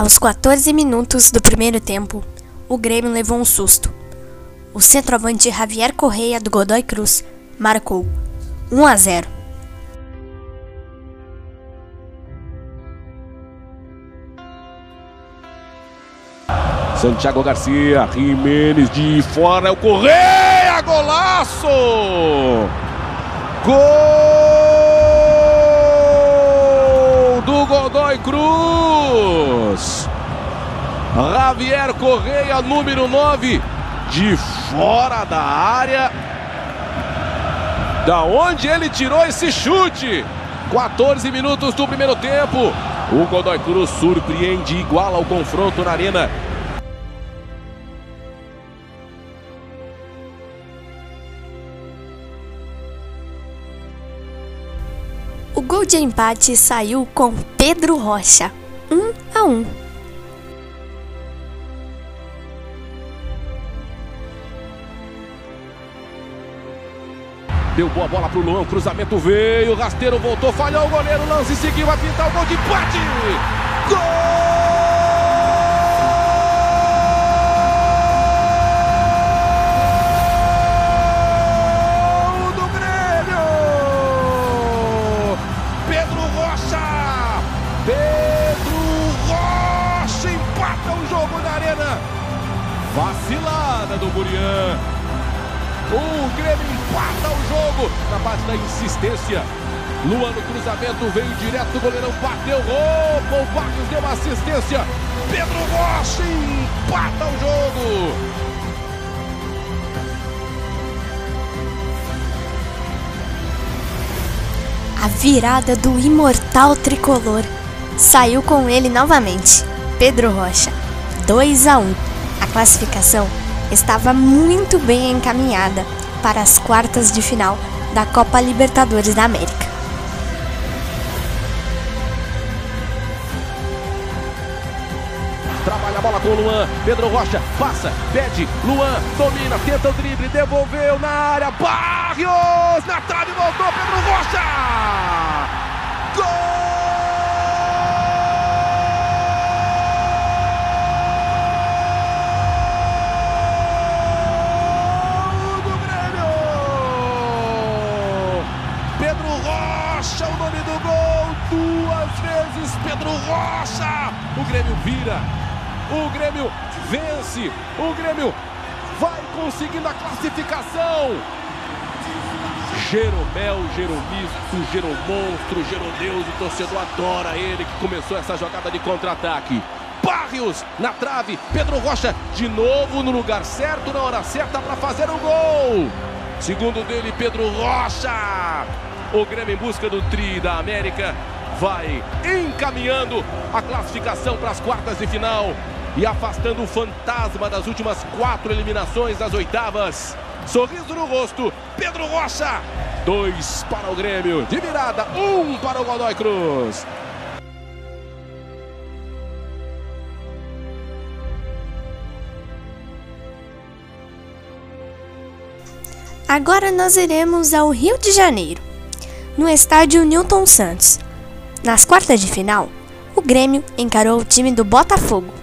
Aos 14 minutos do primeiro tempo, o Grêmio levou um susto. O centroavante Javier Correia do Godoy Cruz marcou 1 a 0. Santiago Garcia, Jimenez de fora, é o Correia, golaço! Gol do Godoy Cruz! Javier Correia, número 9, de fora da área. Da onde ele tirou esse chute? 14 minutos do primeiro tempo. O Godoy Cruz surpreende e iguala o confronto na arena. O gol de empate saiu com Pedro Rocha, 1 a 1. Deu boa bola pro Luan, cruzamento veio, rasteiro voltou, falhou o goleiro, lance seguiu, vai pintar o gol de empate! Gol do Grêmio! Pedro Rocha! Pedro Rocha empata o jogo na arena! Vacilada do Burian. O Grêmio empata o jogo na parte da insistência. Luan no cruzamento veio direto, o goleirão bateu, roupa, o Barros deu assistência. Pedro Rocha empata o jogo. A virada do imortal tricolor saiu com ele novamente, Pedro Rocha, 2 a 1. A classificação estava muito bem encaminhada para as quartas de final da Copa Libertadores da América. Trabalha a bola com o Luan. Pedro Rocha passa, pede. Luan domina, tenta o drible, devolveu na área. Barrios na trave, voltou Pedro Rocha. Gol do Grêmio. Pedro Rocha, o nome do gol. Duas vezes Pedro Rocha. O Grêmio vira. O Grêmio vence. O Grêmio vai conseguindo a classificação. Jeromel, Jeromisto, Jeromonstro, Jerodeus, o torcedor adora ele que começou essa jogada de contra-ataque. Barrios na trave, Pedro Rocha de novo no lugar certo, na hora certa para fazer o gol. Segundo dele, Pedro Rocha. O Grêmio em busca do Tri da América vai encaminhando a classificação para as quartas de final e afastando o fantasma das últimas quatro eliminações das oitavas. Sorriso no rosto, Pedro Rocha. Dois para o Grêmio, de virada, um para o Godoy Cruz. Agora nós iremos ao Rio de Janeiro, no estádio Newton Santos. Nas quartas de final, o Grêmio encarou o time do Botafogo.